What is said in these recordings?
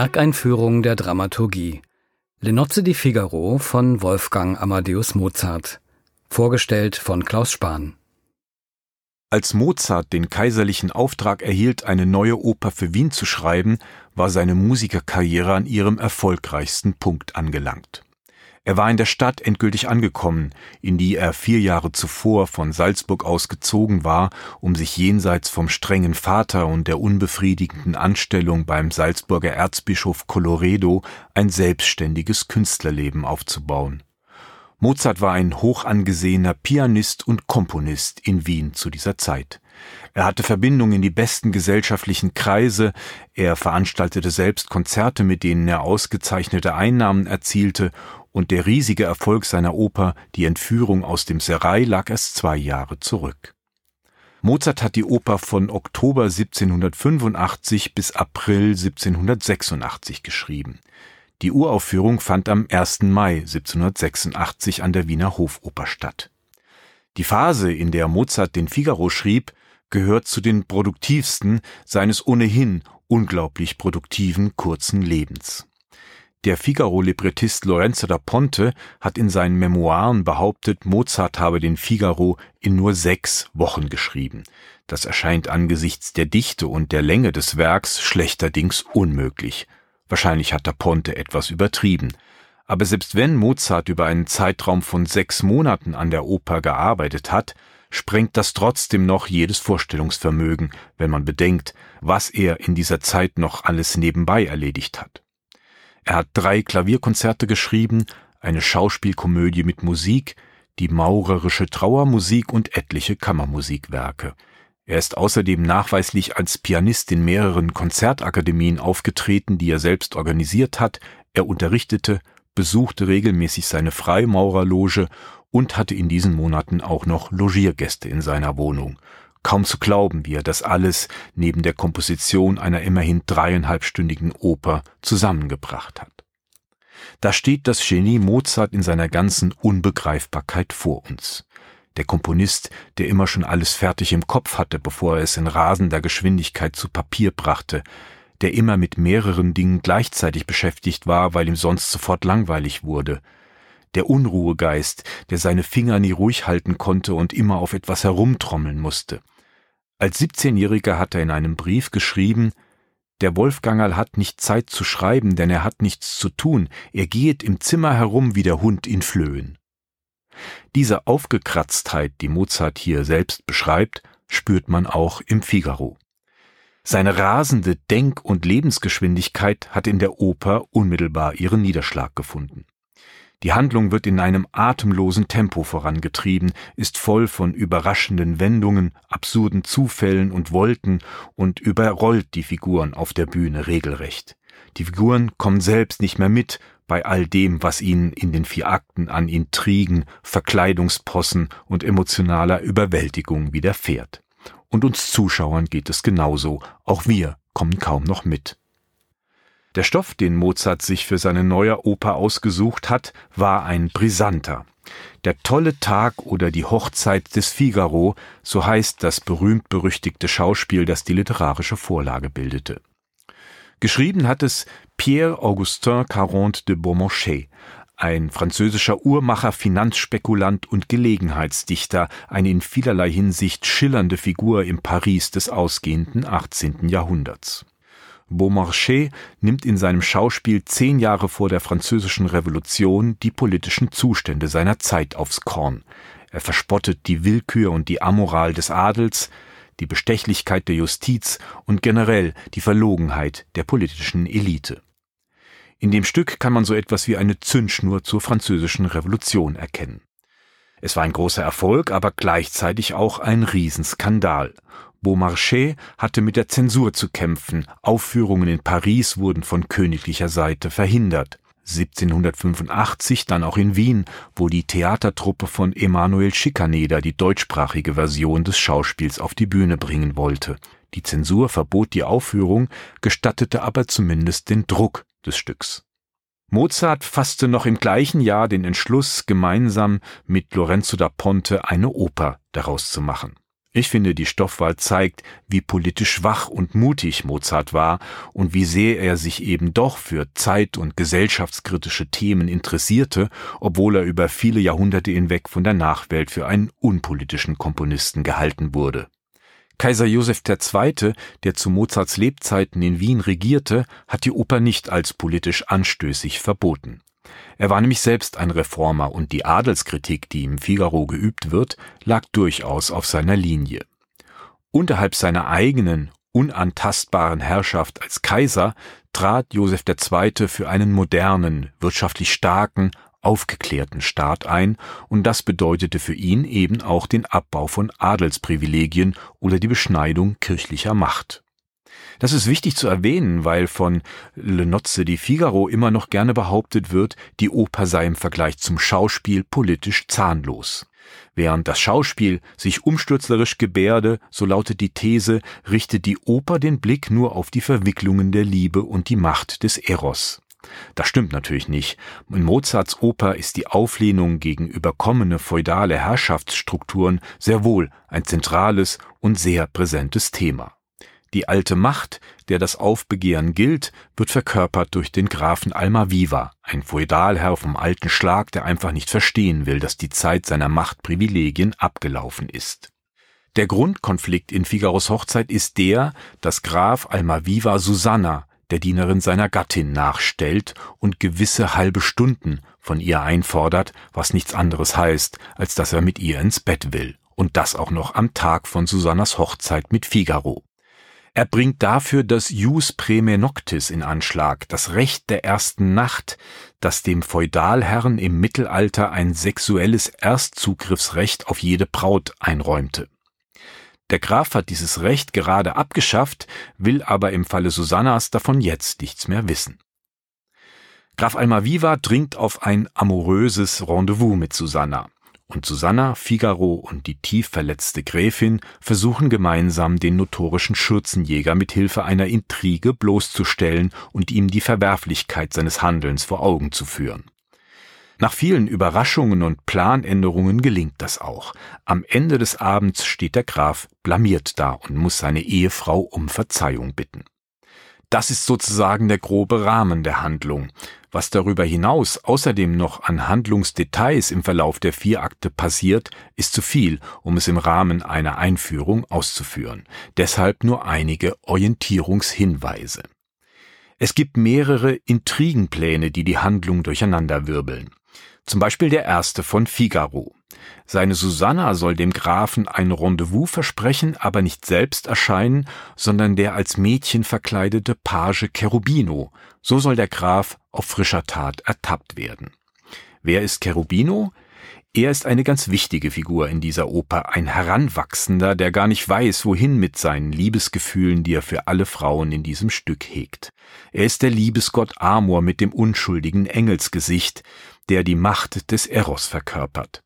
Werkeinführung der Dramaturgie. Le Nozze di Figaro von Wolfgang Amadeus Mozart. Vorgestellt von Klaus Spahn. Als Mozart den kaiserlichen Auftrag erhielt, eine neue Oper für Wien zu schreiben, war seine Musikerkarriere an ihrem erfolgreichsten Punkt angelangt. Er war in der Stadt endgültig angekommen, in die er vier Jahre zuvor von Salzburg aus gezogen war, um sich jenseits vom strengen Vater und der unbefriedigenden Anstellung beim Salzburger Erzbischof Colloredo ein selbstständiges Künstlerleben aufzubauen. Mozart war ein hoch angesehener Pianist und Komponist in Wien zu dieser Zeit. Er hatte Verbindungen in die besten gesellschaftlichen Kreise, er veranstaltete selbst Konzerte, mit denen er ausgezeichnete Einnahmen erzielte und der riesige Erfolg seiner Oper Die Entführung aus dem Serai lag erst zwei Jahre zurück. Mozart hat die Oper von Oktober 1785 bis April 1786 geschrieben. Die Uraufführung fand am 1. Mai 1786 an der Wiener Hofoper statt. Die Phase, in der Mozart den Figaro schrieb, gehört zu den produktivsten seines ohnehin unglaublich produktiven kurzen Lebens. Der Figaro-Librettist Lorenzo da Ponte hat in seinen Memoiren behauptet, Mozart habe den Figaro in nur sechs Wochen geschrieben. Das erscheint angesichts der Dichte und der Länge des Werks schlechterdings unmöglich. Wahrscheinlich hat da Ponte etwas übertrieben. Aber selbst wenn Mozart über einen Zeitraum von sechs Monaten an der Oper gearbeitet hat, sprengt das trotzdem noch jedes Vorstellungsvermögen, wenn man bedenkt, was er in dieser Zeit noch alles nebenbei erledigt hat. Er hat drei Klavierkonzerte geschrieben, eine Schauspielkomödie mit Musik, die maurerische Trauermusik und etliche Kammermusikwerke. Er ist außerdem nachweislich als Pianist in mehreren Konzertakademien aufgetreten, die er selbst organisiert hat. Er unterrichtete, besuchte regelmäßig seine Freimaurerloge und hatte in diesen Monaten auch noch Logiergäste in seiner Wohnung. Kaum zu glauben, wie er das alles neben der Komposition einer immerhin dreieinhalbstündigen Oper zusammengebracht hat. Da steht das Genie Mozart in seiner ganzen Unbegreifbarkeit vor uns. Der Komponist, der immer schon alles fertig im Kopf hatte, bevor er es in rasender Geschwindigkeit zu Papier brachte, der immer mit mehreren Dingen gleichzeitig beschäftigt war, weil ihm sonst sofort langweilig wurde, der Unruhegeist, der seine Finger nie ruhig halten konnte und immer auf etwas herumtrommeln musste. Als 17-Jähriger hat er in einem Brief geschrieben, der Wolfgangerl hat nicht Zeit zu schreiben, denn er hat nichts zu tun, er gehet im Zimmer herum wie der Hund in Flöhen. Diese Aufgekratztheit, die Mozart hier selbst beschreibt, spürt man auch im Figaro. Seine rasende Denk- und Lebensgeschwindigkeit hat in der Oper unmittelbar ihren Niederschlag gefunden. Die Handlung wird in einem atemlosen Tempo vorangetrieben, ist voll von überraschenden Wendungen, absurden Zufällen und Wolken und überrollt die Figuren auf der Bühne regelrecht. Die Figuren kommen selbst nicht mehr mit bei all dem, was ihnen in den vier Akten an Intrigen, Verkleidungspossen und emotionaler Überwältigung widerfährt. Und uns Zuschauern geht es genauso, auch wir kommen kaum noch mit. Der Stoff, den Mozart sich für seine neue Oper ausgesucht hat, war ein brisanter. Der tolle Tag oder die Hochzeit des Figaro, so heißt das berühmt-berüchtigte Schauspiel, das die literarische Vorlage bildete. Geschrieben hat es Pierre-Augustin Caronte de Beaumarchais, ein französischer Uhrmacher, Finanzspekulant und Gelegenheitsdichter, eine in vielerlei Hinsicht schillernde Figur im Paris des ausgehenden 18. Jahrhunderts. Beaumarchais nimmt in seinem Schauspiel zehn Jahre vor der Französischen Revolution die politischen Zustände seiner Zeit aufs Korn. Er verspottet die Willkür und die Amoral des Adels, die Bestechlichkeit der Justiz und generell die Verlogenheit der politischen Elite. In dem Stück kann man so etwas wie eine Zündschnur zur französischen Revolution erkennen. Es war ein großer Erfolg, aber gleichzeitig auch ein Riesenskandal. Beaumarchais hatte mit der Zensur zu kämpfen, Aufführungen in Paris wurden von königlicher Seite verhindert. 1785 dann auch in Wien, wo die Theatertruppe von Emanuel Schikaneder die deutschsprachige Version des Schauspiels auf die Bühne bringen wollte. Die Zensur verbot die Aufführung, gestattete aber zumindest den Druck des Stücks. Mozart fasste noch im gleichen Jahr den Entschluss, gemeinsam mit Lorenzo da Ponte eine Oper daraus zu machen. Ich finde, die Stoffwahl zeigt, wie politisch wach und mutig Mozart war und wie sehr er sich eben doch für zeit- und gesellschaftskritische Themen interessierte, obwohl er über viele Jahrhunderte hinweg von der Nachwelt für einen unpolitischen Komponisten gehalten wurde. Kaiser Joseph II., der zu Mozarts Lebzeiten in Wien regierte, hat die Oper nicht als politisch anstößig verboten. Er war nämlich selbst ein Reformer und die Adelskritik, die im Figaro geübt wird, lag durchaus auf seiner Linie. Unterhalb seiner eigenen, unantastbaren Herrschaft als Kaiser trat Joseph II. für einen modernen, wirtschaftlich starken, aufgeklärten Staat ein, und das bedeutete für ihn eben auch den Abbau von Adelsprivilegien oder die Beschneidung kirchlicher Macht. Das ist wichtig zu erwähnen, weil von Le Nozze di Figaro immer noch gerne behauptet wird, die Oper sei im Vergleich zum Schauspiel politisch zahnlos. Während das Schauspiel sich umstürzlerisch gebärde, so lautet die These, richtet die Oper den Blick nur auf die Verwicklungen der Liebe und die Macht des Eros. Das stimmt natürlich nicht. In Mozarts Oper ist die Auflehnung gegen überkommene feudale Herrschaftsstrukturen sehr wohl ein zentrales und sehr präsentes Thema. Die alte Macht, der das Aufbegehren gilt, wird verkörpert durch den Grafen Almaviva, ein Feudalherr vom alten Schlag, der einfach nicht verstehen will, dass die Zeit seiner Machtprivilegien abgelaufen ist. Der Grundkonflikt in Figaros Hochzeit ist der, dass Graf Almaviva Susanna, der Dienerin seiner Gattin, nachstellt und gewisse halbe Stunden von ihr einfordert, was nichts anderes heißt, als dass er mit ihr ins Bett will, und das auch noch am Tag von Susannas Hochzeit mit Figaro. Er bringt dafür das Jus Preme Noctis in Anschlag, das Recht der ersten Nacht, das dem Feudalherren im Mittelalter ein sexuelles Erstzugriffsrecht auf jede Braut einräumte. Der Graf hat dieses Recht gerade abgeschafft, will aber im Falle Susannas davon jetzt nichts mehr wissen. Graf Almaviva dringt auf ein amoröses Rendezvous mit Susanna und Susanna, Figaro und die tief verletzte Gräfin versuchen gemeinsam den notorischen Schürzenjäger mit Hilfe einer Intrige bloßzustellen und ihm die Verwerflichkeit seines Handelns vor Augen zu führen. Nach vielen Überraschungen und Planänderungen gelingt das auch. Am Ende des Abends steht der Graf blamiert da und muss seine Ehefrau um Verzeihung bitten. Das ist sozusagen der grobe Rahmen der Handlung. Was darüber hinaus außerdem noch an Handlungsdetails im Verlauf der vier Akte passiert, ist zu viel, um es im Rahmen einer Einführung auszuführen. Deshalb nur einige Orientierungshinweise. Es gibt mehrere Intrigenpläne, die die Handlung durcheinanderwirbeln. Zum Beispiel der erste von Figaro. Seine Susanna soll dem Grafen ein Rendezvous versprechen, aber nicht selbst erscheinen, sondern der als Mädchen verkleidete Page Cherubino. So soll der Graf auf frischer Tat ertappt werden. Wer ist Cherubino? Er ist eine ganz wichtige Figur in dieser Oper, ein Heranwachsender, der gar nicht weiß, wohin mit seinen Liebesgefühlen, die er für alle Frauen in diesem Stück hegt. Er ist der Liebesgott Amor mit dem unschuldigen Engelsgesicht, der die Macht des Eros verkörpert.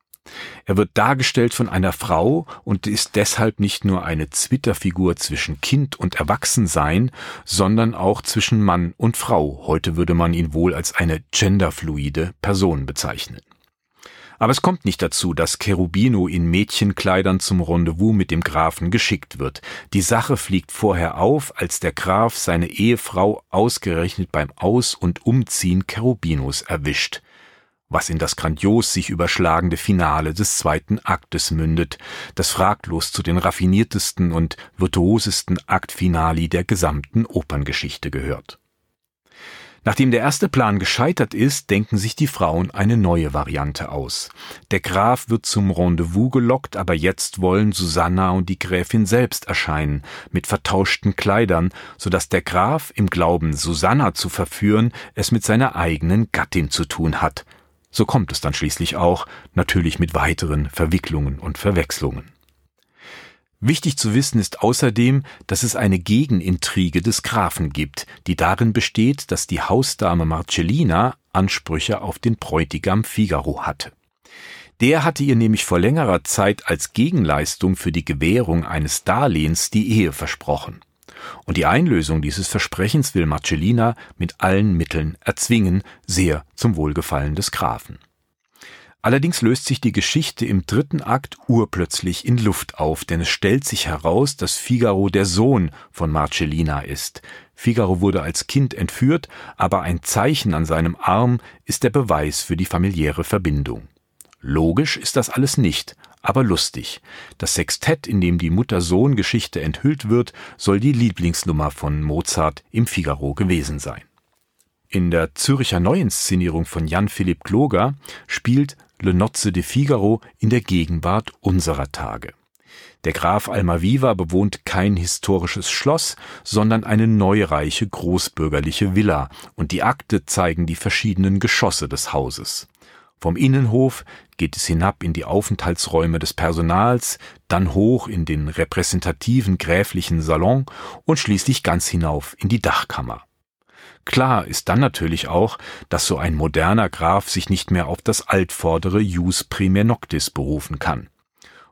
Er wird dargestellt von einer Frau und ist deshalb nicht nur eine Zwitterfigur zwischen Kind und Erwachsensein, sondern auch zwischen Mann und Frau. Heute würde man ihn wohl als eine genderfluide Person bezeichnen. Aber es kommt nicht dazu, dass Cherubino in Mädchenkleidern zum Rendezvous mit dem Grafen geschickt wird. Die Sache fliegt vorher auf, als der Graf seine Ehefrau ausgerechnet beim Aus- und Umziehen Cherubinos erwischt was in das grandios sich überschlagende Finale des zweiten Aktes mündet, das fraglos zu den raffiniertesten und virtuosesten Aktfinali der gesamten Operngeschichte gehört. Nachdem der erste Plan gescheitert ist, denken sich die Frauen eine neue Variante aus. Der Graf wird zum Rendezvous gelockt, aber jetzt wollen Susanna und die Gräfin selbst erscheinen, mit vertauschten Kleidern, so dass der Graf im Glauben, Susanna zu verführen, es mit seiner eigenen Gattin zu tun hat, so kommt es dann schließlich auch, natürlich mit weiteren Verwicklungen und Verwechslungen. Wichtig zu wissen ist außerdem, dass es eine Gegenintrige des Grafen gibt, die darin besteht, dass die Hausdame Marcellina Ansprüche auf den Bräutigam Figaro hatte. Der hatte ihr nämlich vor längerer Zeit als Gegenleistung für die Gewährung eines Darlehens die Ehe versprochen und die Einlösung dieses Versprechens will Marcellina mit allen Mitteln erzwingen, sehr zum Wohlgefallen des Grafen. Allerdings löst sich die Geschichte im dritten Akt urplötzlich in Luft auf, denn es stellt sich heraus, dass Figaro der Sohn von Marcellina ist. Figaro wurde als Kind entführt, aber ein Zeichen an seinem Arm ist der Beweis für die familiäre Verbindung. Logisch ist das alles nicht, aber lustig. Das Sextett, in dem die Mutter-Sohn-Geschichte enthüllt wird, soll die Lieblingsnummer von Mozart im Figaro gewesen sein. In der Zürcher Neuinszenierung von Jan Philipp Kloger spielt Le Nozze de Figaro in der Gegenwart unserer Tage. Der Graf Almaviva bewohnt kein historisches Schloss, sondern eine neureiche großbürgerliche Villa, und die Akte zeigen die verschiedenen Geschosse des Hauses. Vom Innenhof geht es hinab in die Aufenthaltsräume des Personals, dann hoch in den repräsentativen gräflichen Salon und schließlich ganz hinauf in die Dachkammer. Klar ist dann natürlich auch, dass so ein moderner Graf sich nicht mehr auf das altvordere Jus primer noctis berufen kann.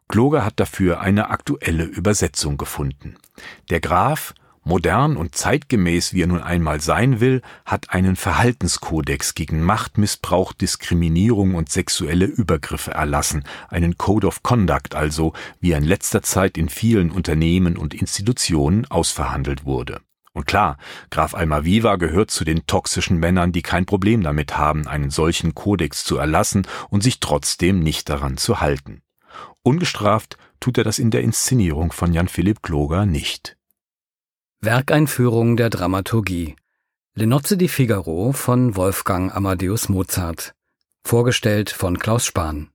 Kloger hat dafür eine aktuelle Übersetzung gefunden. Der Graf, modern und zeitgemäß wie er nun einmal sein will, hat einen Verhaltenskodex gegen Machtmissbrauch, Diskriminierung und sexuelle Übergriffe erlassen, einen Code of Conduct also, wie er in letzter Zeit in vielen Unternehmen und Institutionen ausverhandelt wurde. Und klar, Graf Almaviva gehört zu den toxischen Männern, die kein Problem damit haben, einen solchen Kodex zu erlassen und sich trotzdem nicht daran zu halten. Ungestraft tut er das in der Inszenierung von Jan Philipp Kloger nicht. Werkeinführung der Dramaturgie Le Nozze di Figaro von Wolfgang Amadeus Mozart. Vorgestellt von Klaus Spahn.